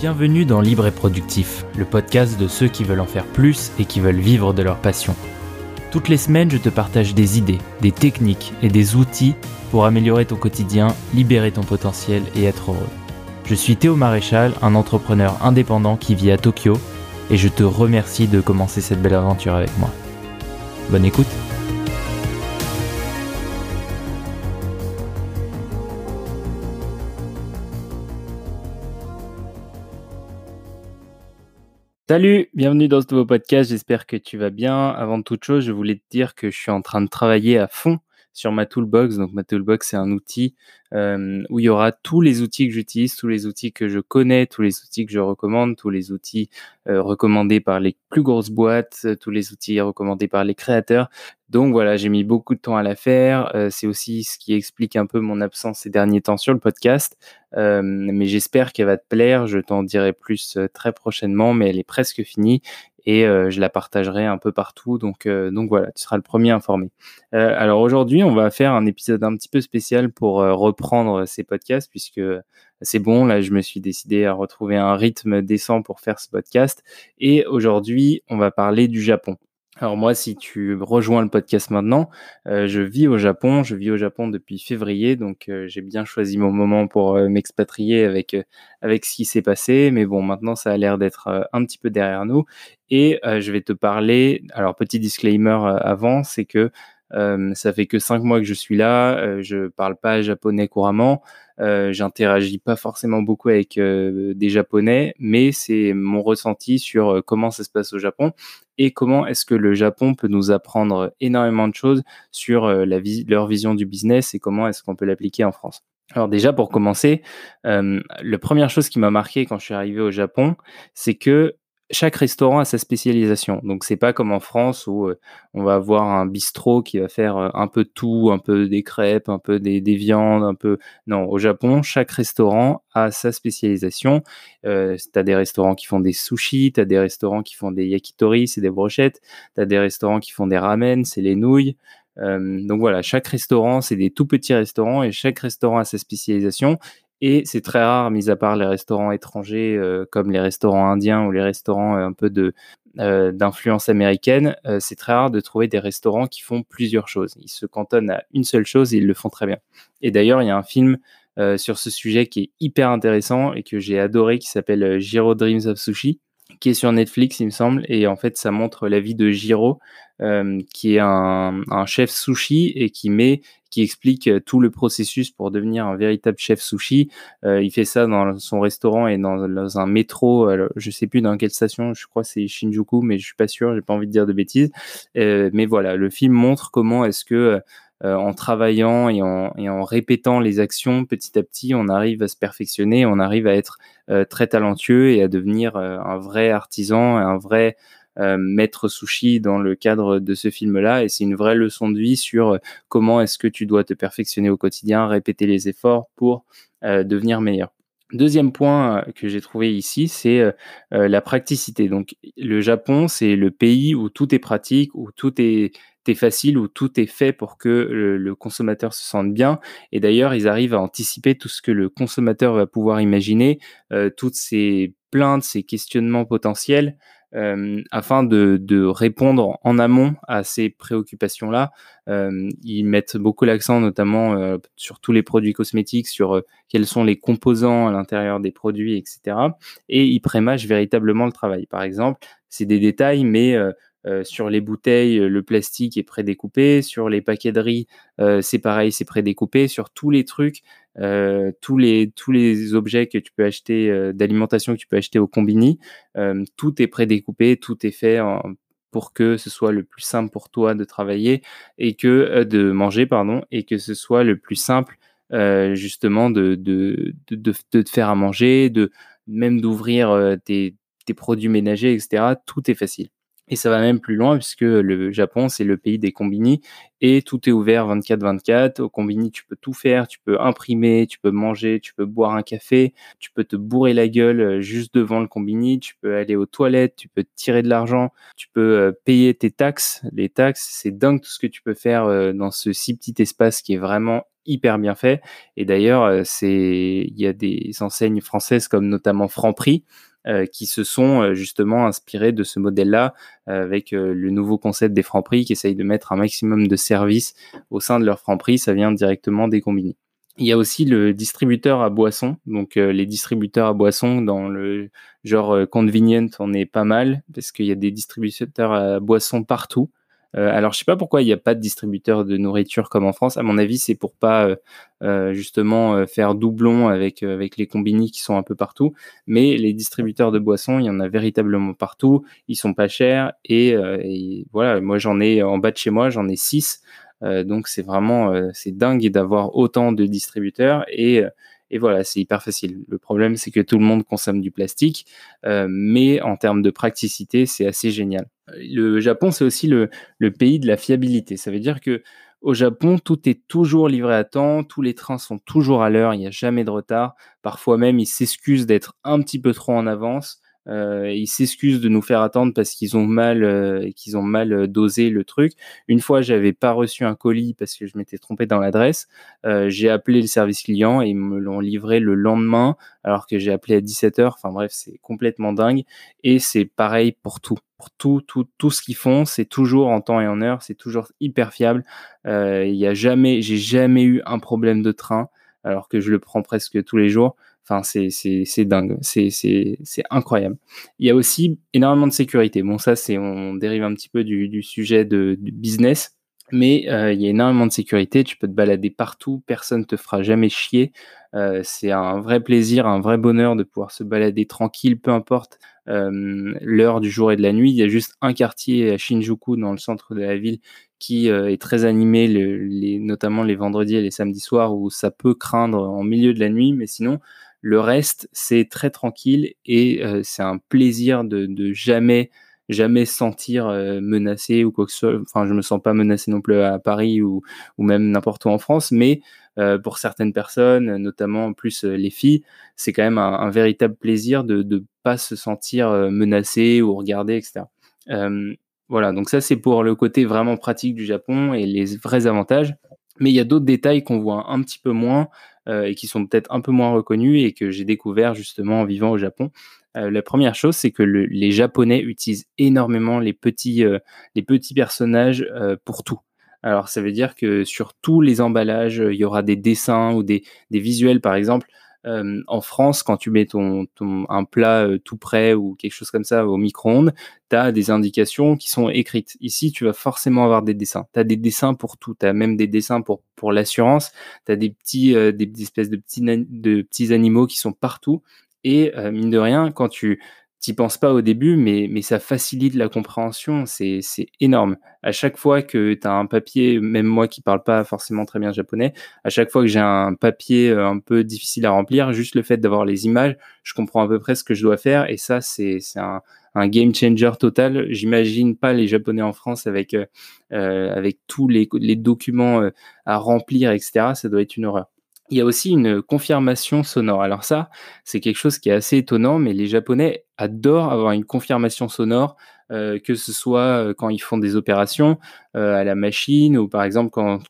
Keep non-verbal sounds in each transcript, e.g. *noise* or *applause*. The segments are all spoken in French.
Bienvenue dans Libre et Productif, le podcast de ceux qui veulent en faire plus et qui veulent vivre de leur passion. Toutes les semaines, je te partage des idées, des techniques et des outils pour améliorer ton quotidien, libérer ton potentiel et être heureux. Je suis Théo Maréchal, un entrepreneur indépendant qui vit à Tokyo, et je te remercie de commencer cette belle aventure avec moi. Bonne écoute Salut, bienvenue dans ce nouveau podcast, j'espère que tu vas bien. Avant toute chose, je voulais te dire que je suis en train de travailler à fond sur ma toolbox. Donc ma toolbox, c'est un outil euh, où il y aura tous les outils que j'utilise, tous les outils que je connais, tous les outils que je recommande, tous les outils euh, recommandés par les plus grosses boîtes, euh, tous les outils recommandés par les créateurs. Donc voilà, j'ai mis beaucoup de temps à la faire. c'est aussi ce qui explique un peu mon absence ces derniers temps sur le podcast. mais j'espère qu'elle va te plaire. Je t'en dirai plus très prochainement, mais elle est presque finie et euh, je la partagerai un peu partout. Donc, euh, donc voilà, tu seras le premier informé. Euh, alors aujourd'hui, on va faire un épisode un petit peu spécial pour reprendre ces podcasts puisque c'est bon. Là, je me suis décidé à retrouver un rythme décent pour faire ce podcast. Et aujourd'hui, on va parler du Japon. Alors moi, si tu rejoins le podcast maintenant, euh, je vis au Japon. Je vis au Japon depuis février, donc euh, j'ai bien choisi mon moment pour euh, m'expatrier avec avec ce qui s'est passé. Mais bon, maintenant, ça a l'air d'être un petit peu derrière nous. Et je vais te parler. Alors petit disclaimer avant, c'est que ça fait que cinq mois que je suis là. je parle pas japonais couramment. Euh, j'interagis pas forcément beaucoup avec euh, des Japonais, mais c'est mon ressenti sur euh, comment ça se passe au Japon et comment est-ce que le Japon peut nous apprendre énormément de choses sur la leur vision du business et comment est-ce qu'on peut l'appliquer en France. Alors déjà pour commencer, la première chose qui m'a marqué quand je suis arrivé au Japon, c'est que chaque restaurant a sa spécialisation. Donc c'est pas comme en France où euh, on va avoir un bistrot qui va faire euh, un peu tout, un peu des crêpes, un peu des, viandes, un peu. Non, au Japon, chaque restaurant a sa spécialisation. Euh, tu as des restaurants qui font des sushis, tu as des restaurants qui font des yakitori, c'est des brochettes, tu as des restaurants qui font des ramen, c'est les nouilles. donc voilà, chaque restaurant, c'est des tout petits restaurants et chaque restaurant a sa spécialisation. Et c'est très rare, mis à part les restaurants étrangers euh, comme les restaurants indiens ou les restaurants euh, un peu euh, d'influence américaine, c'est très rare de trouver des restaurants qui font plusieurs choses. Ils se cantonnent à une seule chose et ils le font très bien. Et d'ailleurs, il y a un film sur ce sujet qui est hyper intéressant et que j'ai adoré qui s'appelle Jiro Dreams of Sushi qui est sur Netflix, il me semble, et en fait, ça montre la vie de Jiro, qui est un, un, chef sushi et qui met qui explique euh, tout le processus pour devenir un véritable chef sushi. Euh, il fait ça dans son restaurant et dans, un métro. Alors, je sais plus dans quelle station. Je crois c'est Shinjuku, mais je suis pas sûr. J'ai pas envie de dire de bêtises. Euh, mais voilà, le film montre comment est-ce que en travaillant et en, répétant les actions petit à petit, on arrive à se perfectionner, on arrive à être très talentueux et à devenir un vrai artisan, un vrai euh, maître sushi dans le cadre de ce film-là. Et c'est une vraie leçon de vie sur euh, comment est-ce que tu dois te perfectionner au quotidien, répéter les efforts pour euh, devenir meilleur. Deuxième point que j'ai trouvé ici, c'est la praticité. Donc, le Japon, c'est le pays où tout est pratique, où tout est, facile, où tout est fait pour que le, consommateur se sente bien. Et d'ailleurs, ils arrivent à anticiper tout ce que le consommateur va pouvoir imaginer, toutes ces plaintes, ces questionnements potentiels, euh, afin de, répondre en amont à ces préoccupations-là. Euh, ils mettent beaucoup l'accent notamment euh, sur tous les produits cosmétiques, sur euh, quels sont les composants à l'intérieur des produits, etc. Et ils prémâchent véritablement le travail. Par exemple, c'est des détails, mais euh, euh, sur les bouteilles, le plastique est prédécoupé. Sur les paquets de riz, c'est pareil, c'est prédécoupé. Sur tous les trucs, euh, tous, les, objets que tu peux acheter, euh, d'alimentation que tu peux acheter au combini, euh, tout est prédécoupé, tout est fait pour que ce soit le plus simple pour toi de travailler et que de manger, pardon, et que ce soit le plus simple justement de, te faire à manger, de même d'ouvrir tes, tes produits ménagers, etc. Tout est facile. Et ça va même plus loin puisque le Japon, c'est le pays des combini et tout est ouvert 24-24. Au combini, tu peux tout faire, tu peux imprimer, tu peux manger, tu peux boire un café, tu peux te bourrer la gueule euh, juste devant le combini, tu peux aller aux toilettes, tu peux tirer de l'argent, tu peux euh, payer tes taxes. Les taxes, c'est dingue tout ce que tu peux faire euh, dans ce si petit espace qui est vraiment hyper bien fait. Et d'ailleurs, c'est il y a des enseignes françaises comme notamment Franprix qui se sont euh, justement inspirés de ce modèle-là euh, avec le nouveau concept des francs qui essaye de mettre un maximum de services au sein de leurs francs prix. Ça vient directement des combini. Il y a aussi le distributeur à boissons. Donc les distributeurs à boissons dans le genre convenient, on est pas mal parce qu'il y a des distributeurs à boissons partout. Euh, alors, je sais pas pourquoi il n'y a pas de distributeur de nourriture comme en France. À mon avis, c'est pour pas euh, euh, justement faire doublon avec avec les combini qui sont un peu partout. Mais les distributeurs de boissons, il y en a véritablement partout. Ils sont pas chers et, et voilà. Moi, j'en ai en bas de chez moi, j'en ai six. donc c'est vraiment c'est dingue d'avoir autant de distributeurs et et voilà, c'est hyper facile. Le problème, c'est que tout le monde consomme du plastique, euh, mais en termes de praticité, c'est assez génial. Le Japon, c'est aussi le, pays de la fiabilité. Ça veut dire que au Japon, tout est toujours livré à temps, tous les trains sont toujours à l'heure, il n'y a jamais de retard. Parfois même, ils s'excusent d'être un petit peu trop en avance. Euh, ils s'excusent de nous faire attendre parce qu'ils ont mal, euh, qu'ils ont mal euh, dosé le truc. Une fois, j'avais pas reçu un colis parce que je m'étais trompé dans l'adresse. j'ai appelé le service client et ils me l'ont livré le lendemain alors que j'ai appelé à 17h. Enfin bref, c'est complètement dingue. Et c'est pareil pour tout. Pour tout, tout, tout ce qu'ils font, c'est toujours en temps et en heure. C'est toujours hyper fiable. Il y a jamais, j'ai jamais eu un problème de train alors que je le prends presque tous les jours. Enfin, c'est dingue, c'est incroyable. Il y a aussi énormément de sécurité. Bon, ça, c'est on dérive un petit peu du, du sujet de, du business, mais euh, il y a énormément de sécurité. Tu peux te balader partout, personne te fera jamais chier. Euh, c'est un vrai plaisir, un vrai bonheur de pouvoir se balader tranquille, peu importe euh, l'heure du jour et de la nuit. Il y a juste un quartier à Shinjuku, dans le centre de la ville, qui est très animé, notamment les vendredis et les samedis soirs, où ça peut craindre en milieu de la nuit, mais sinon, le reste, c'est très tranquille et euh, c'est un plaisir de, de, jamais jamais sentir euh, menacé ou quoi que ce soit. Enfin, je me sens pas menacé non plus à Paris ou, ou même n'importe où en France, mais euh, pour certaines personnes, notamment en plus les filles, c'est quand même un, véritable plaisir de ne pas se sentir menacé ou regardé, etc. voilà, donc ça c'est pour le côté vraiment pratique du Japon et les vrais avantages. Mais il y a d'autres détails qu'on voit un petit peu moins euh, et qui sont peut-être un peu moins reconnus et que j'ai découvert justement en vivant au Japon. Euh, la première chose, c'est que les Japonais utilisent énormément les petits, euh, personnages pour tout. Alors ça veut dire que sur tous les emballages, il y aura des dessins ou des visuels, par exemple. En France, quand tu mets ton, ton un plat tout prêt ou quelque chose comme ça au micro-ondes, tu as des indications qui sont écrites. Ici, tu vas forcément avoir des dessins. Tu as des dessins pour tout. Tu as même des dessins pour, pour l'assurance. Tu as des petits, euh, des, espèces de petits, de petits animaux qui sont partout. Et mine de rien, quand tu t'y penses pas au début, mais, mais ça facilite la compréhension, c'est énorme. À chaque fois que tu as un papier, même moi qui parle pas forcément très bien japonais, à chaque fois que j'ai un papier euh, un peu difficile à remplir, juste le fait d'avoir les images, je comprends à peu près ce que je dois faire, et ça, c'est un, un game changer total. J'imagine pas les Japonais en France avec, euh, euh avec tous les, les documents euh, à remplir, etc. Ça doit être une horreur. Il y a aussi une confirmation sonore. Alors ça, c'est quelque chose qui est assez étonnant, mais les Japonais adorent avoir une confirmation sonore, euh, que ce soit euh, quand ils font des opérations euh, à la machine ou par exemple quand,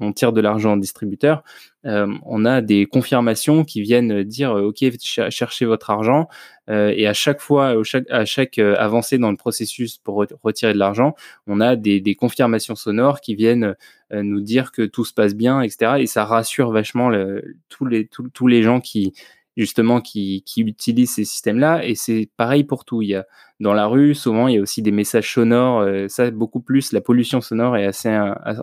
on tire de l'argent en distributeur, on a des confirmations qui viennent dire OK, cherchez votre argent et à chaque fois, à chaque avancée dans le processus pour retirer de l'argent, on a des, des, confirmations sonores qui viennent nous dire que tout se passe bien, etc. Et ça rassure vachement tous les tous les gens qui justement qui, qui utilisent ces systèmes-là. Et c'est pareil pour tout. Il y a dans la rue, souvent, il y a aussi des messages sonores. Euh, ça, beaucoup plus. La pollution sonore est assez,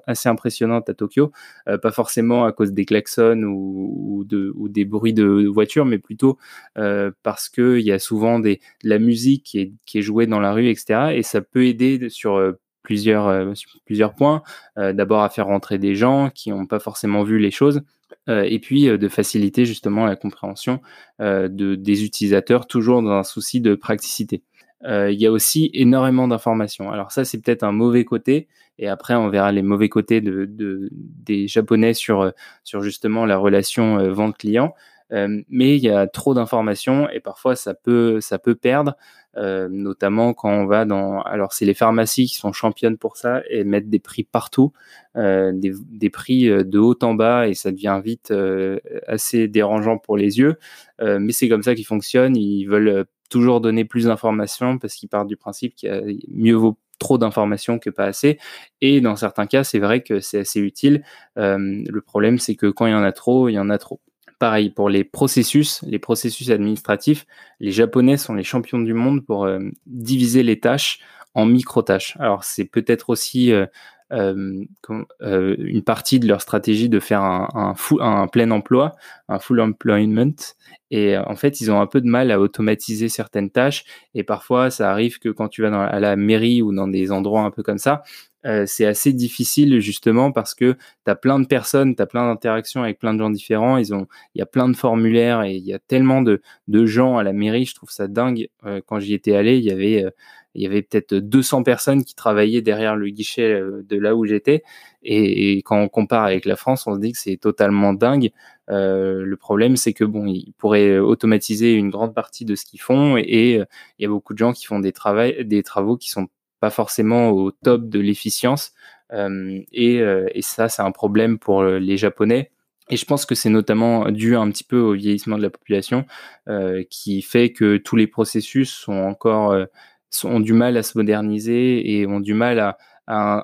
assez impressionnante à Tokyo. Euh, pas forcément à cause des klaxons ou, de, ou des bruits de, voitures, mais plutôt euh, parce qu'il y a souvent des, de la musique qui est, qui est jouée dans la rue, etc. Et ça peut aider sur euh, plusieurs, plusieurs points. D'abord à faire rentrer des gens qui n'ont pas forcément vu les choses et puis euh, de faciliter justement la compréhension euh, de, des utilisateurs, toujours dans un souci de praticité. il y a aussi énormément d'informations. Alors ça, c'est peut-être un mauvais côté, et après, on verra les mauvais côtés de, des Japonais sur, sur justement la relation vente-client. Euh, mais il y a trop d'informations et parfois ça peut, ça peut perdre, euh, notamment quand on va dans. Alors, c'est les pharmacies qui sont championnes pour ça et mettent des prix partout, euh, des, des, prix de haut en bas et ça devient vite assez dérangeant pour les yeux. mais c'est comme ça qu'ils fonctionnent. Ils veulent toujours donner plus d'informations parce qu'ils partent du principe qu'il y a mieux vaut trop d'informations que pas assez. Et dans certains cas, c'est vrai que c'est assez utile. le problème, c'est que quand il y en a trop, il y en a trop. Pareil pour les processus, les processus administratifs, les Japonais sont les champions du monde pour euh, diviser les tâches en micro-tâches. Alors c'est peut-être aussi euh, euh, une partie de leur stratégie de faire un, plein emploi, un full employment. Et en fait, ils ont un peu de mal à automatiser certaines tâches. Et parfois, ça arrive que quand tu vas à la mairie ou dans des endroits un peu comme ça, euh, c'est assez difficile justement parce que tu as plein de personnes, tu as plein d'interactions avec plein de gens différents, ils ont, il y a plein de formulaires et il y a tellement de, de gens à la mairie, je trouve ça dingue. Euh, quand j'y étais allé, il y avait, euh, il y avait peut-être 200 personnes qui travaillaient derrière le guichet de là où j'étais. Et, quand on compare avec la France, on se dit que c'est totalement dingue. le problème, c'est que bon, ils pourraient automatiser une grande partie de ce qu'ils font et il y a beaucoup de gens qui font des, travaux, des travaux qui sont pas forcément au top de l'efficience. Euh, et, euh, et, ça, c'est un problème pour euh, les Japonais. Et je pense que c'est notamment dû un petit peu au vieillissement de la population, qui fait que tous les processus sont encore ont du mal à se moderniser et ont du mal à,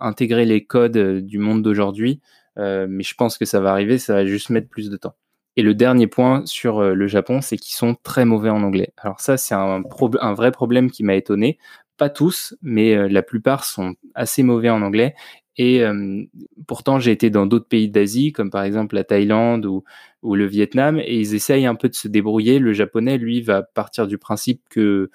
intégrer les codes du monde d'aujourd'hui. Mais je pense que ça va arriver, ça va juste mettre plus de temps. Et le dernier point sur le Japon, c'est qu'ils sont très mauvais en anglais. Alors ça, c'est un, vrai problème qui m'a étonné pas tous, mais euh, la plupart sont assez mauvais en anglais. Et euh, pourtant, j'ai été dans d'autres pays d'Asie, comme par exemple la Thaïlande ou, le Vietnam, et ils essayent un peu de se débrouiller. Le japonais, lui, va partir du principe que,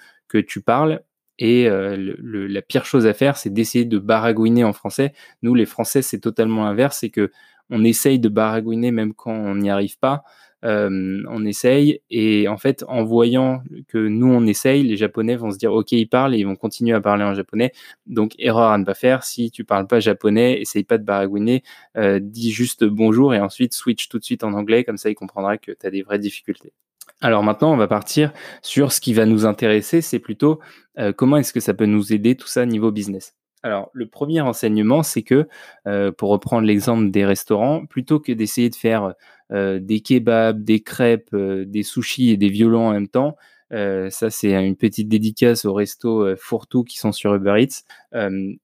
tu parles. Et euh, la pire chose à faire, c'est d'essayer de baragouiner en français. Nous, les Français, c'est totalement inverse, c'est que on essaye de baragouiner même quand on n'y arrive pas. Euh, on essaye et en fait en voyant que nous on essaye, les Japonais vont se dire ok ils parlent et ils vont continuer à parler en japonais. Donc erreur à ne pas faire. Si tu parles pas japonais, essaye pas de baragouiner, euh, dis juste bonjour et ensuite switch tout de suite en anglais comme ça il comprendra que tu as des vraies difficultés. Alors maintenant, on va partir sur ce qui va nous intéresser, c'est plutôt euh, comment est-ce que ça peut nous aider tout ça niveau business? Alors, le premier enseignement, c'est que, pour reprendre l'exemple des restaurants, plutôt que d'essayer de faire euh, des kebabs, des crêpes, euh, des sushis et des violons en même temps, euh, ça, c'est une petite dédicace aux restos Fourtou qui sont sur Uber Eats.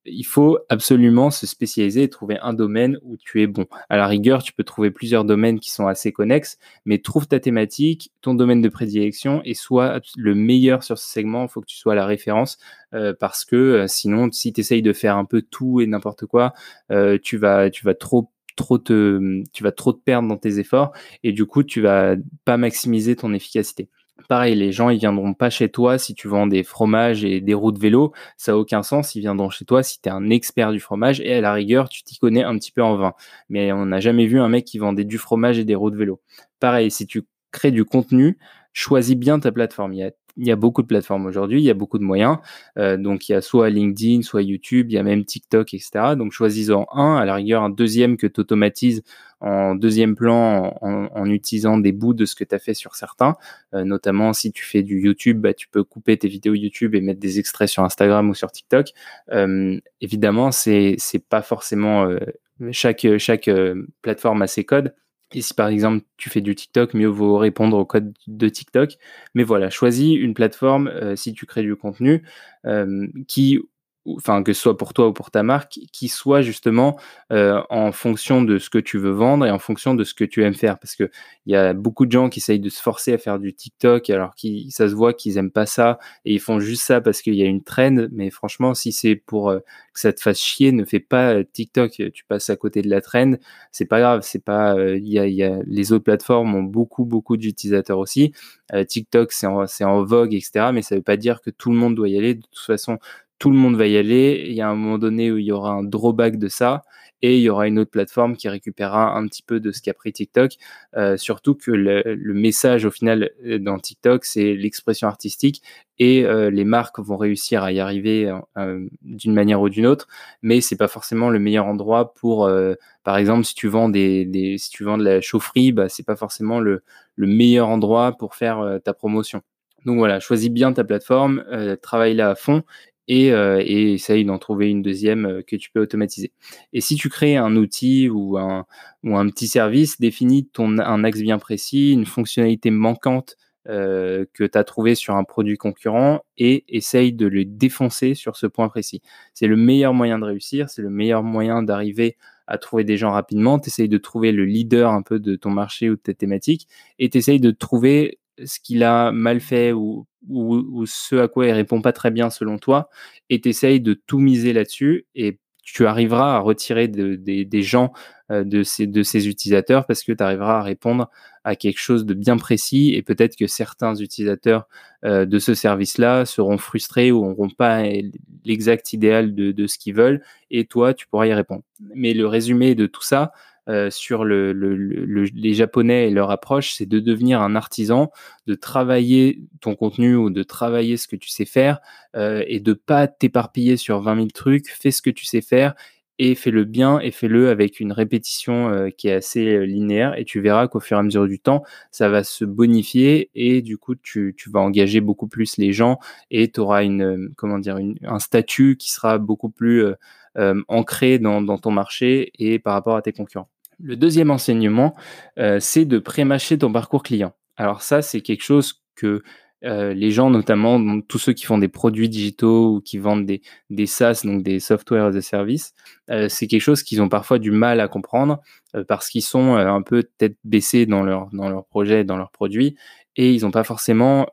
Il faut absolument se spécialiser et trouver un domaine où tu es bon. À la rigueur, tu peux trouver plusieurs domaines qui sont assez connexes, mais trouve ta thématique, ton domaine de prédilection et sois le meilleur sur ce segment. Il faut que tu sois la référence parce que sinon, si tu essayes de faire un peu tout et n'importe quoi, tu vas, tu vas trop trop te, tu vas trop te perdre dans tes efforts et du coup, tu vas pas maximiser ton efficacité. Pareil, les gens, ils viendront pas chez toi si tu vends des fromages et des roues de vélo. Ça n'a aucun sens. Ils viendront chez toi si tu es un expert du fromage et à la rigueur, tu t'y connais un petit peu en vin. Mais on n'a jamais vu un mec qui vendait du fromage et des roues de vélo. Pareil, si tu crées du contenu, choisis bien ta plateforme. Il il y a beaucoup de plateformes aujourd'hui, il y a beaucoup de moyens. Euh, donc, il y a soit LinkedIn, soit YouTube, il y a même TikTok, etc. Donc, choisis-en un, à la rigueur, un deuxième que tu automatises en deuxième plan en, utilisant des bouts de ce que tu as fait sur certains. Euh, notamment, si tu fais du YouTube, bah, tu peux couper tes vidéos YouTube et mettre des extraits sur Instagram ou sur TikTok. Euh, évidemment, c'est pas forcément chaque, chaque plateforme a ses codes. Et si par exemple tu fais du TikTok, mieux vaut répondre au code de TikTok. Mais voilà, choisis une plateforme euh, si tu crées du contenu euh, qui enfin que ce soit pour toi ou pour ta marque, qui soit justement euh, en fonction de ce que tu veux vendre et en fonction de ce que tu aimes faire. Parce que il y a beaucoup de gens qui essayent de se forcer à faire du TikTok alors que ça se voit qu'ils aiment pas ça et ils font juste ça parce qu'il y a une trend. Mais franchement, si c'est pour euh, que ça te fasse chier, ne fais pas euh, TikTok. Tu passes à côté de la trend, c'est pas grave. C'est pas, il y, a, y, a, les autres plateformes ont beaucoup beaucoup d'utilisateurs aussi. TikTok c'est en, en vogue, etc. Mais ça veut pas dire que tout le monde doit y aller. De toute façon, tout le monde va y aller. Il y a un moment donné où il y aura un drawback de ça. et il y aura une autre plateforme qui récupérera un petit peu de ce qu'a pris TikTok. Euh, surtout que le, message au final euh, dans TikTok, c'est l'expression artistique et euh, les marques vont réussir à y arriver d'une manière ou d'une autre, mais c'est pas forcément le meilleur endroit pour, par exemple, si tu vends des, si tu vends de la chaufferie, bah c'est pas forcément le, le meilleur endroit pour faire ta promotion. Donc voilà, choisis bien ta plateforme, travaille là à fond et, euh, et essaye d'en trouver une deuxième euh, que tu peux automatiser. Et si tu crées un outil ou un, petit service, définis ton, un axe bien précis, une fonctionnalité manquante euh, que tu as trouvé sur un produit concurrent et essaye de le défoncer sur ce point précis. C'est le meilleur moyen de réussir, c'est le meilleur moyen d'arriver à trouver des gens rapidement. Tu de trouver le leader un peu de ton marché ou de ta thématique et tu de trouver ce qu'il a mal fait ou ou, ce à quoi il répond pas très bien selon toi, et tu de tout miser là-dessus, et tu arriveras à retirer des gens euh, de, ces, utilisateurs parce que tu arriveras à répondre à quelque chose de bien précis, et peut-être que certains utilisateurs euh, de ce service-là seront frustrés ou n'auront pas l'exact idéal de ce qu'ils veulent, et toi, tu pourras y répondre. Mais le résumé de tout ça, euh, sur le, les Japonais et leur approche, c'est de devenir un artisan, de travailler ton contenu ou de travailler ce que tu sais faire euh, et de pas t'éparpiller sur 20 000 trucs. Fais ce que tu sais faire et fais-le bien et fais-le avec une répétition euh, qui est assez linéaire et tu verras qu'au fur et à mesure du temps, ça va se bonifier et du coup, tu, vas engager beaucoup plus les gens et tu auras une, comment un statut qui sera beaucoup plus ancré dans, ton marché et par rapport à tes concurrents. Le deuxième enseignement, euh, c'est de pré-mâcher ton parcours client. Alors ça, c'est quelque chose que euh, les gens, notamment tous ceux qui font des produits digitaux ou qui vendent des, SaaS, donc des software as a service, euh, c'est quelque chose qu'ils ont parfois du mal à comprendre parce qu'ils sont un peu tête baissée dans leur, dans leur projet, dans leurs produits, et ils n'ont pas forcément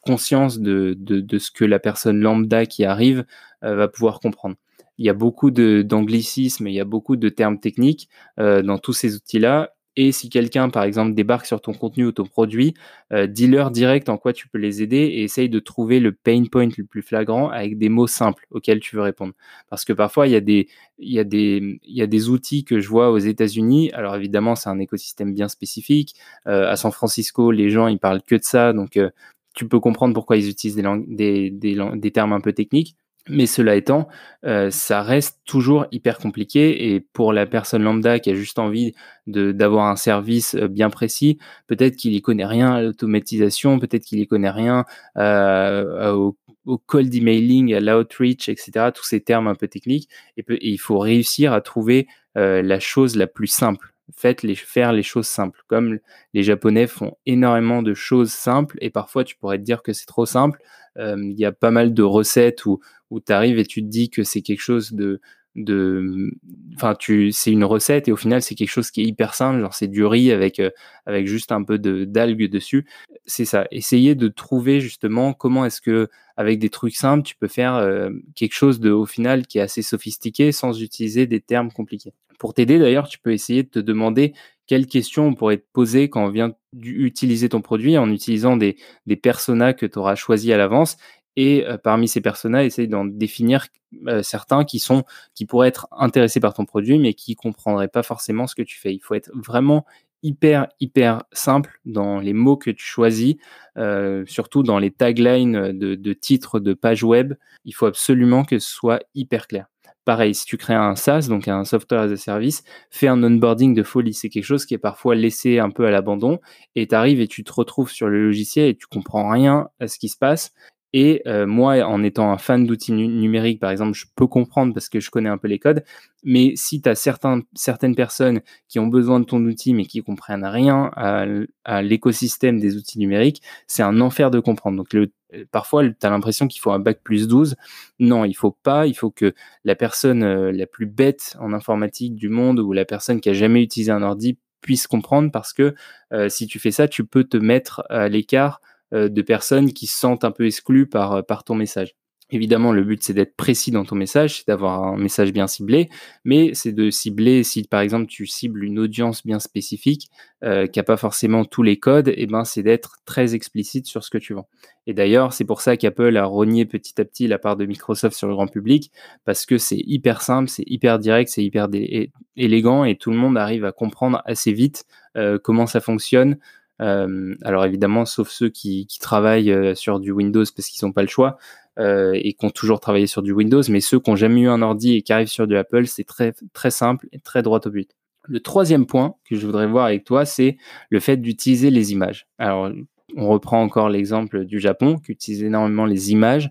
conscience de, ce que la personne lambda qui arrive va pouvoir comprendre il y a beaucoup d'anglicismes, il y a beaucoup de termes techniques euh, dans tous ces outils-là. Et si quelqu'un, par exemple, débarque sur ton contenu ou ton produit, euh, dis-leur direct en quoi tu peux les aider et essaye de trouver le pain point le plus flagrant avec des mots simples auxquels tu veux répondre. Parce que parfois, il y a des, il y a des, il y a des outils que je vois aux États-Unis. Alors évidemment, c'est un écosystème bien spécifique. Euh, à San Francisco, les gens, ils parlent que de ça. Donc, tu peux comprendre pourquoi ils utilisent des, des, des termes un peu techniques. Mais cela étant, euh, ça reste toujours hyper compliqué et pour la personne lambda qui a juste envie d'avoir un service euh, bien précis, peut-être qu'il y connaît rien à l'automatisation, peut-être qu'il y connaît rien euh, au, au, cold emailing, à l'outreach, etc. Tous ces termes un peu techniques et, il faut réussir à trouver la chose la plus simple. Faites les, faire les choses simples. Comme les Japonais font énormément de choses simples et parfois tu pourrais te dire que c'est trop simple. Il y a pas mal de recettes où, où tu arrives et tu te dis que c'est quelque chose de de enfin tu c'est une recette et au final c'est quelque chose qui est hyper simple. Genre c'est du riz avec euh, avec juste un peu de d'algues dessus. C'est ça. Essayer de trouver justement comment est-ce que avec des trucs simples tu peux faire euh, quelque chose de au final qui est assez sophistiqué sans utiliser des termes compliqués. Pour t'aider d'ailleurs tu peux essayer de te demander quelles questions on pourrait te poser quand on vient d'utiliser ton produit en utilisant des, des personas que tu auras choisis à l'avance et euh, parmi ces personas, essaye d'en définir euh, certains qui sont qui pourraient être intéressés par ton produit, mais qui comprendraient pas forcément ce que tu fais. Il faut être vraiment hyper hyper simple dans les mots que tu choisis, euh, surtout dans les taglines de, de titres de pages web. Il faut absolument que ce soit hyper clair. Pareil, si tu crées un SaaS, donc un software as a service, fais un onboarding de folie. C'est quelque chose qui est parfois laissé un peu à l'abandon et tu arrives et tu te retrouves sur le logiciel et tu comprends rien à ce qui se passe et euh, moi, en étant un fan d'outils numériques, par exemple, je peux comprendre parce que je connais un peu les codes. Mais si tu as certaines personnes qui ont besoin de ton outil mais qui comprennent rien à, l'écosystème des outils numériques, c'est un enfer de comprendre. Donc parfois, tu as l'impression qu'il faut un bac plus 12. Non, il faut pas. Il faut que la personne euh, la plus bête en informatique du monde ou la personne qui a jamais utilisé un ordi puisse comprendre parce que euh, si tu fais ça, tu peux te mettre à l'écart de personnes qui se sentent un peu exclues par, euh, par ton message. Évidemment, le but, c'est d'être précis dans ton message, c'est d'avoir un message bien ciblé, mais c'est de cibler, si par exemple tu cibles une audience bien spécifique, euh, qui n'a pas forcément tous les codes, et eh ben, c'est d'être très explicite sur ce que tu vends. Et d'ailleurs, c'est pour ça qu'Apple a rogné petit à petit la part de Microsoft sur le grand public, parce que c'est hyper simple, c'est hyper direct, c'est hyper élégant, et tout le monde arrive à comprendre assez vite euh, comment ça fonctionne, euh, alors évidemment, sauf ceux qui, travaillent euh, sur du Windows parce qu'ils n'ont pas le choix euh, et qui ont toujours travaillé sur du Windows, mais ceux qui n'ont jamais eu un ordi et qui arrivent sur du Apple, c'est très, très simple et très droit au but. Le troisième point que je voudrais voir avec toi, c'est le fait d'utiliser les images. Alors, on reprend encore l'exemple du Japon, qui utilise énormément les images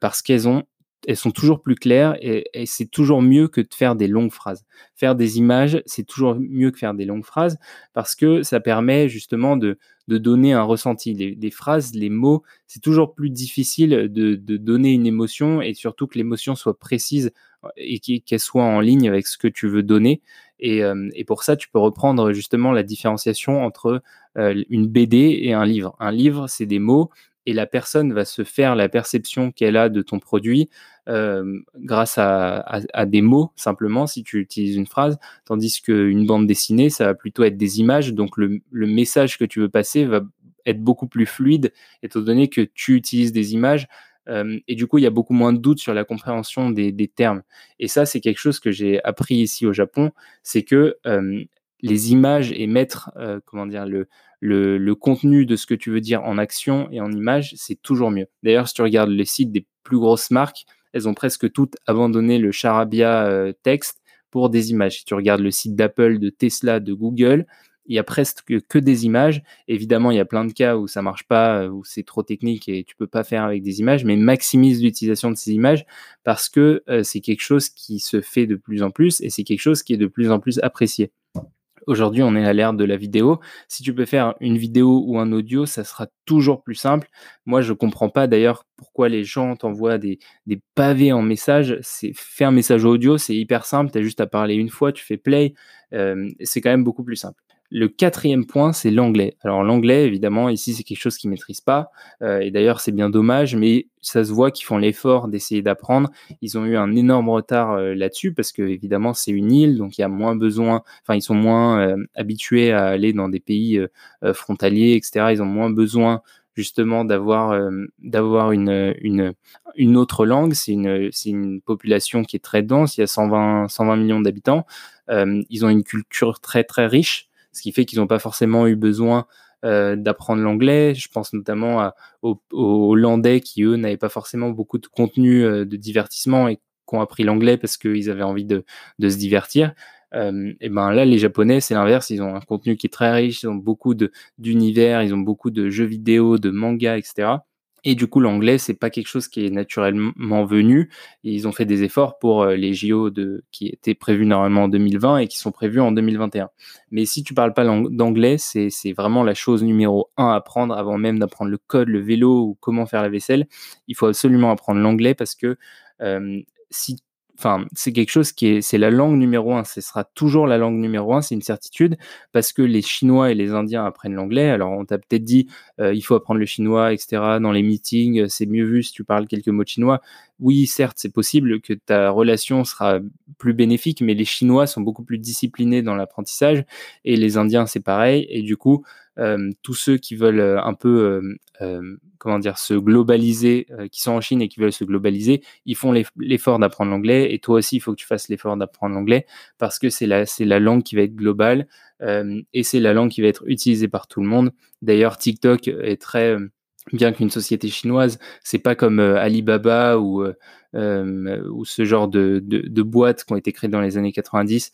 parce qu'elles ont elles sont toujours plus claires et, c'est toujours mieux que de faire des longues phrases. Faire des images, c'est toujours mieux que faire des longues phrases parce que ça permet justement de, donner un ressenti. Les, phrases, les mots, c'est toujours plus difficile de, donner une émotion et surtout que l'émotion soit précise et qu'elle soit en ligne avec ce que tu veux donner. Et, euh, pour ça, tu peux reprendre justement la différenciation entre euh, une BD et un livre. Un livre, c'est des mots et la personne va se faire la perception qu'elle a de ton produit euh, grâce à, des mots simplement si tu utilises une phrase, tandis qu'une bande dessinée, ça va plutôt être des images, donc le, message que tu veux passer va être beaucoup plus fluide, étant donné que tu utilises des images. Euh, et du coup, il y a beaucoup moins de doutes sur la compréhension des, termes. Et ça, c'est quelque chose que j'ai appris ici au Japon, c'est que euh, les images et mettre, comment dire, le, le, contenu de ce que tu veux dire en action et en image, c'est toujours mieux. D'ailleurs, si tu regardes les sites des plus grosses marques, elles ont presque toutes abandonné le charabia euh, texte pour des images. Si tu regardes le site d'Apple, de Tesla, de Google, il y a presque que des images. Évidemment, il y a plein de cas où ça marche pas, où c'est trop technique et tu peux pas faire avec des images, mais maximise l'utilisation de ces images parce que euh, c'est quelque chose qui se fait de plus en plus et c'est quelque chose qui est de plus en plus apprécié. Aujourd'hui, on est à l'ère de la vidéo. Si tu peux faire une vidéo ou un audio, ça sera toujours plus simple. Moi, je ne comprends pas d'ailleurs pourquoi les gens t'envoient des, pavés en message. C'est faire un message audio, c'est hyper simple. Tu as juste à parler une fois, tu fais play. Euh, c'est quand même beaucoup plus simple. Le quatrième point, c'est l'anglais. Alors l'anglais, évidemment, ici, c'est quelque chose qu'ils ne maîtrisent pas. Euh, et d'ailleurs, c'est bien dommage, mais ça se voit qu'ils font l'effort d'essayer d'apprendre. Ils ont eu un énorme retard euh, là-dessus parce que, évidemment, c'est une île, donc il y a moins besoin, enfin, ils sont moins euh, habitués à aller dans des pays frontaliers, etc. Ils ont moins besoin justement d'avoir d'avoir une, une, une autre langue. C'est une, une population qui est très dense. Il y a 120, 120 millions d'habitants. ils ont une culture très, très riche ce qui fait qu'ils n'ont pas forcément eu besoin euh, d'apprendre l'anglais. Je pense notamment aux, Hollandais qui, eux, n'avaient pas forcément beaucoup de contenu euh, de divertissement et qui ont appris l'anglais parce qu'ils avaient envie de, se divertir. Euh, et ben là, les Japonais, c'est l'inverse. Ils ont un contenu qui est très riche, ils ont beaucoup d'univers, ils ont beaucoup de jeux vidéo, de mangas, etc. Et du coup, l'anglais, c'est pas quelque chose qui est naturellement venu. ils ont fait des efforts pour euh, les JO qui étaient prévus normalement en 2020 et qui sont prévus en 2021. Mais si tu parles pas d'anglais, c'est vraiment la chose numéro un à apprendre avant même d'apprendre le code, le vélo ou comment faire la vaisselle. Il faut absolument apprendre l'anglais parce que euh, si enfin, c'est quelque chose qui est, c'est la langue numéro un. Ce sera toujours la langue numéro un, c'est une certitude, parce que les Chinois et les Indiens apprennent l'anglais. Alors, on t'a peut-être dit, euh, il faut apprendre le chinois, etc. Dans les meetings, c'est mieux vu si tu parles quelques mots de chinois. Oui, certes, c'est possible que ta relation sera plus bénéfique, mais les Chinois sont beaucoup plus disciplinés dans l'apprentissage et les Indiens, c'est pareil. Et du coup, euh, tous ceux qui veulent euh, un peu, euh, comment dire, se globaliser, qui sont en Chine et qui veulent se globaliser, ils font l'effort d'apprendre l'anglais. Et toi aussi, il faut que tu fasses l'effort d'apprendre l'anglais parce que c'est la, c'est la langue qui va être globale et c'est la langue qui va être utilisée par tout le monde. D'ailleurs, TikTok est très bien qu'une société chinoise, c'est pas comme Alibaba ou, ou ce genre de, de, boîtes qui ont été créées dans les années 90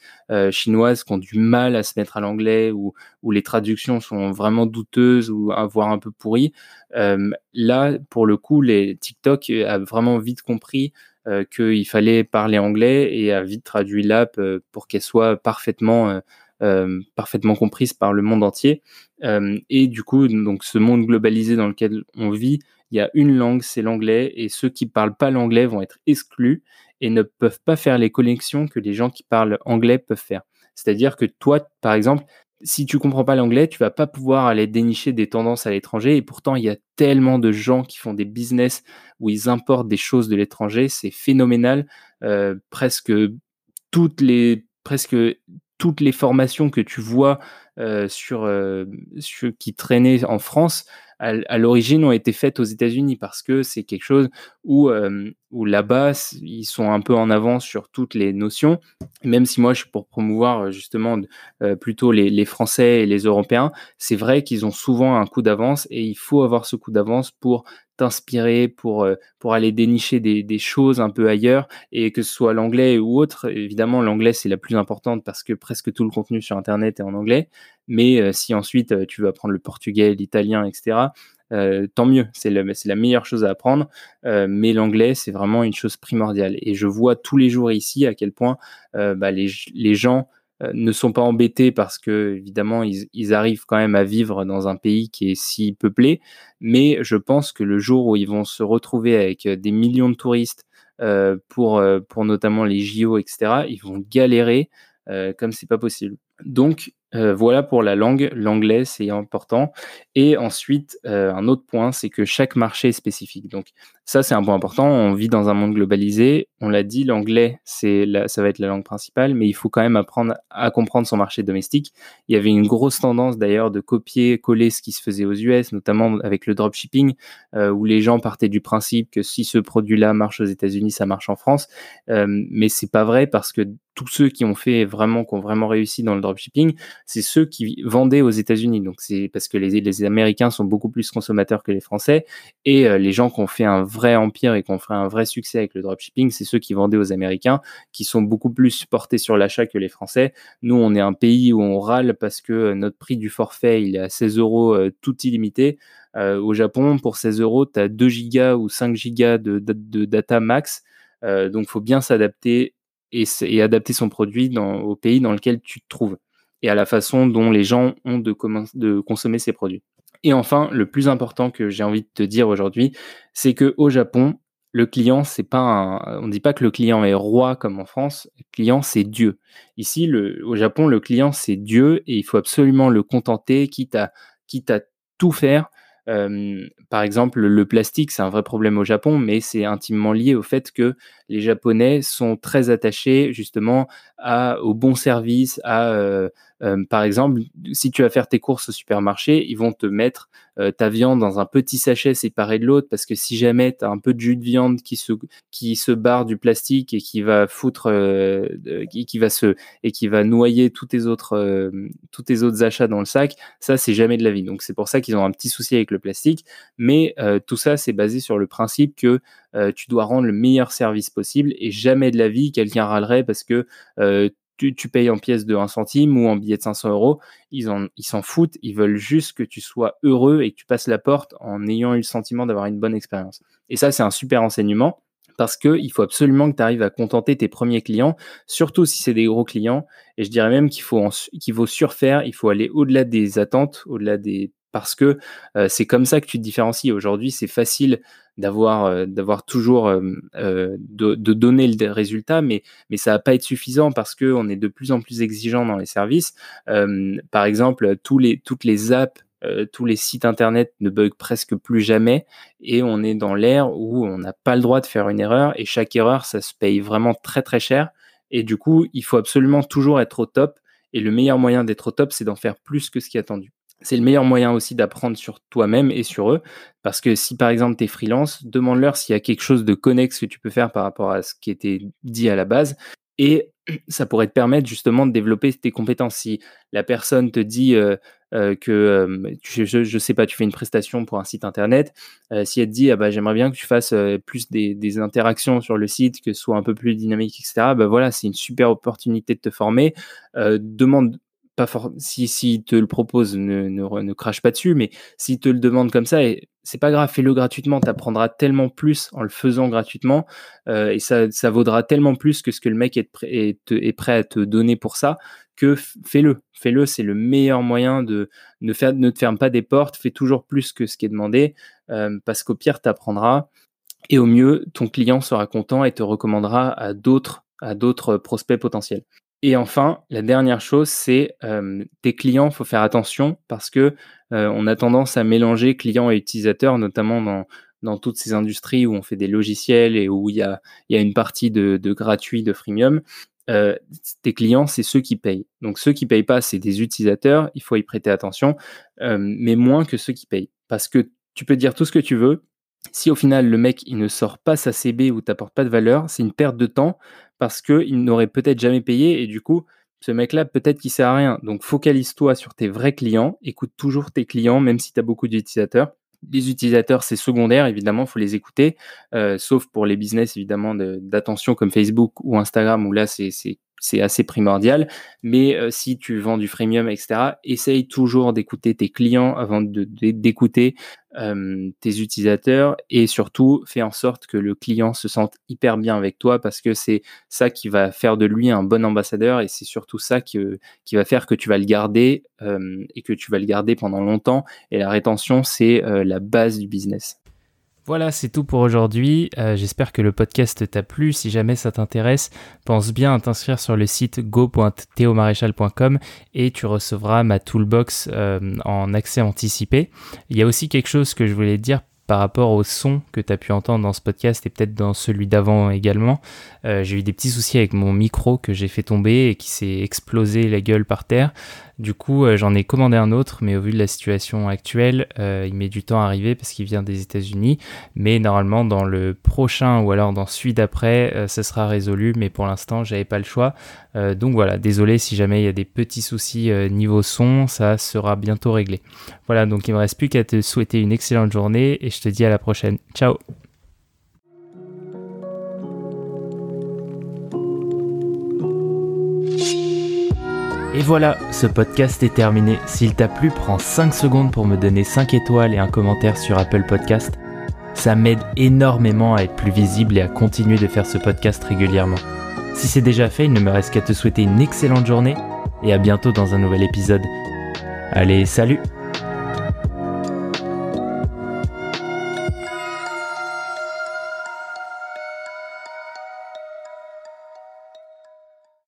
chinoises qui ont du mal à se mettre à l'anglais ou où les traductions sont vraiment douteuses ou voire un peu pourries. là, pour le coup, les TikTok a vraiment vite compris qu'il fallait parler anglais et a vite traduit l'app pour qu'elle soit parfaitement euh, parfaitement comprise par le monde entier. Euh, et du coup, donc ce monde globalisé dans lequel on vit, il y a une langue, c'est l'anglais, et ceux qui parlent pas l'anglais vont être exclus et ne peuvent pas faire les connexions que les gens qui parlent anglais peuvent faire. C'est-à-dire que toi, par exemple, si tu comprends pas l'anglais, tu vas pas pouvoir aller dénicher des tendances à l'étranger. Et pourtant, il y a tellement de gens qui font des business où ils importent des choses de l'étranger. C'est phénoménal. Euh, presque toutes les presque toutes les formations que tu vois sur, euh, sur, qui traînaient en France à, l'origine ont été faites aux États-Unis parce que c'est quelque chose où, euh, où là-bas, ils sont un peu en avance sur toutes les notions. Même si moi, je suis pour promouvoir euh, justement euh, plutôt les, Français et les Européens, c'est vrai qu'ils ont souvent un coup d'avance et il faut avoir ce coup d'avance pour t'inspirer, pour, pour aller dénicher des, choses un peu ailleurs et que ce soit l'anglais ou autre. Évidemment, l'anglais, c'est la plus importante parce que presque tout le contenu sur Internet est en anglais. Mais euh, si ensuite euh, tu veux apprendre le portugais, l'italien, etc., euh, tant mieux, c'est la meilleure chose à apprendre. mais l'anglais, c'est vraiment une chose primordiale. Et je vois tous les jours ici à quel point bah, les, gens ne sont pas embêtés parce que, évidemment, ils, ils, arrivent quand même à vivre dans un pays qui est si peuplé. Mais je pense que le jour où ils vont se retrouver avec des millions de touristes pour, pour notamment les JO, etc., ils vont galérer comme c'est pas possible. Donc, euh, voilà pour la langue. L'anglais, c'est important. Et ensuite, euh, un autre point, c'est que chaque marché est spécifique. Donc, ça, c'est un point important. On vit dans un monde globalisé. On l'a dit, l'anglais, c'est ça va être la langue principale, mais il faut quand même apprendre à comprendre son marché domestique. Il y avait une grosse tendance d'ailleurs de copier-coller ce qui se faisait aux US, notamment avec le dropshipping, euh, où les gens partaient du principe que si ce produit-là marche aux États-Unis, ça marche en France. Euh, mais c'est pas vrai parce que tous ceux qui ont fait vraiment, qui ont vraiment réussi dans le dropshipping, c'est ceux qui vendaient aux États-Unis. Donc c'est parce que les, les, Américains sont beaucoup plus consommateurs que les Français et euh, les gens qui ont fait un vrai empire et qui ont fait un vrai succès avec le dropshipping, c'est ceux qui vendaient aux Américains, qui sont beaucoup plus portés sur l'achat que les Français. Nous, on est un pays où on râle parce que euh, notre prix du forfait, il est à 16 euros euh, tout illimité. au Japon, pour 16 euros, tu as 2 gigas ou 5 gigas de, data max. donc, il faut bien s'adapter et, adapter son produit au pays dans lequel tu te trouves et à la façon dont les gens ont de, de consommer ces produits. Et enfin, le plus important que j'ai envie de te dire aujourd'hui, c'est que au Japon, le client, c'est pas un, on dit pas que le client est roi comme en France. Le client, c'est Dieu. Ici, le, au Japon, le client, c'est Dieu et il faut absolument le contenter, quitte à, quitte à tout faire par exemple, le plastique, c'est un vrai problème au Japon, mais c'est intimement lié au fait que les Japonais sont très attachés justement à, au bon service, à, par exemple, si tu vas faire tes courses au supermarché, ils vont te mettre ta viande dans un petit sachet séparé de l'autre, parce que si jamais tu as un peu de jus de viande qui se, barre du plastique et qui va foutre, qui, va se, et qui va noyer tous tes autres, achats dans le sac, ça, c'est jamais de la vie. Donc, c'est pour ça qu'ils ont un petit souci avec le plastique. Mais euh, tout ça, c'est basé sur le principe que euh, tu dois rendre le meilleur service possible et jamais de la vie, quelqu'un râlerait parce que tu, payes en pièces de 1 centime ou en billet de 500 euros. Ils s'en foutent. Ils veulent juste que tu sois heureux et que tu passes la porte en ayant eu le sentiment d'avoir une bonne expérience. Et ça, c'est un super enseignement parce qu'il faut absolument que tu arrives à contenter tes premiers clients, surtout si c'est des gros clients. Et je dirais même qu'il faut, qu'il faut surfaire, il faut aller au-delà des attentes, au-delà des parce que euh, c'est comme ça que tu te différencies. Aujourd'hui, c'est facile d'avoir euh, d'avoir toujours euh, de, donner le résultat, mais mais ça va pas être suffisant parce que on est de plus en plus exigeant dans les services. par exemple, les toutes les apps tous les sites internet ne bug presque plus jamais et on est dans l'ère où on n'a pas le droit de faire une erreur et chaque erreur ça se paye vraiment très très cher et du coup il faut absolument toujours être au top et le meilleur moyen d'être au top c'est d'en faire plus que ce qui est attendu c'est le meilleur moyen aussi d'apprendre sur toi-même et sur eux. Parce que si par exemple tu es freelance, demande-leur s'il y a quelque chose de connexe que tu peux faire par rapport à ce qui était dit à la base. Et *clears throat* ça pourrait te permettre justement de développer tes compétences. Si la personne te dit euh, euh, que, euh, je, ne sais pas, tu fais une prestation pour un site internet, si elle te dit, ah bah, j'aimerais bien que tu fasses plus des, interactions sur le site, que ce soit un peu plus dynamique, etc., bah voilà, c'est une super opportunité de te former. demande si, si te le propose, ne, crache pas dessus, mais s'il te le demande comme ça, c'est pas grave, fais-le gratuitement, tu apprendras tellement plus en le faisant gratuitement, euh, et ça, vaudra tellement plus que ce que le mec est, prêt à te donner pour ça, que fais-le. Fais-le, c'est le meilleur moyen de ne, te ferme pas des portes, fais toujours plus que ce qui est demandé, euh, parce qu'au pire, tu apprendras, et au mieux, ton client sera content et te recommandera à d'autres prospects potentiels. Et enfin, la dernière chose, c'est tes clients, faut faire attention parce que on a tendance à mélanger clients et utilisateurs, notamment dans, toutes ces industries où on fait des logiciels et où il y a, il une partie de, gratuit, de freemium. tes clients, c'est ceux qui payent. Donc ceux qui payent pas, c'est des utilisateurs, il faut y prêter attention, mais moins que ceux qui payent. Parce que tu peux dire tout ce que tu veux, si au final le mec ne sort pas sa CB ou t'apporte pas de valeur, c'est une perte de temps parce qu'il n'aurait peut-être jamais payé et du coup ce mec-là peut-être qu'il sert à rien. Donc focalise-toi sur tes vrais clients, écoute toujours tes clients même si tu as beaucoup d'utilisateurs. Les utilisateurs, c'est secondaire, évidemment, il faut les écouter, euh, sauf pour les business, évidemment, d'attention comme Facebook ou Instagram, où là, c'est c'est assez primordial. Mais euh, si tu vends du freemium, etc., essaye toujours d'écouter tes clients avant d'écouter euh, tes utilisateurs et surtout fais en sorte que le client se sente hyper bien avec toi parce que c'est ça qui va faire de lui un bon ambassadeur et c'est surtout ça qui, va faire que tu vas le garder euh, et que tu vas le garder pendant longtemps. Et la rétention, c'est la base du business. Voilà, c'est tout pour aujourd'hui. Euh, j'espère que le podcast t'a plu. Si jamais ça t'intéresse, pense bien à t'inscrire sur le site go.theomaréchal.com et tu recevras ma toolbox euh, en accès anticipé. Il y a aussi quelque chose que je voulais dire par rapport au son que tu as pu entendre dans ce podcast et peut-être dans celui d'avant également. Euh, j'ai eu des petits soucis avec mon micro que j'ai fait tomber et qui s'est explosé la gueule par terre. Du coup, euh, j'en ai commandé un autre, mais au vu de la situation actuelle, euh, il met du temps à arriver parce qu'il vient des États-Unis. Mais normalement, dans le prochain ou alors dans celui d'après, euh, ça sera résolu. Mais pour l'instant, j'avais pas le choix. donc voilà, désolé si jamais il y a des petits soucis niveau son, ça sera bientôt réglé. Voilà, donc il me reste plus qu'à te souhaiter une excellente journée et je te dis à la prochaine. Ciao Et voilà, ce podcast est terminé. S'il t'a plu, prends 5 secondes pour me donner 5 étoiles et un commentaire sur Apple Podcast. Ça m'aide énormément à être plus visible et à continuer de faire ce podcast régulièrement. Si c'est déjà fait, il ne me reste qu'à te souhaiter une excellente journée et à bientôt dans un nouvel épisode. Allez, salut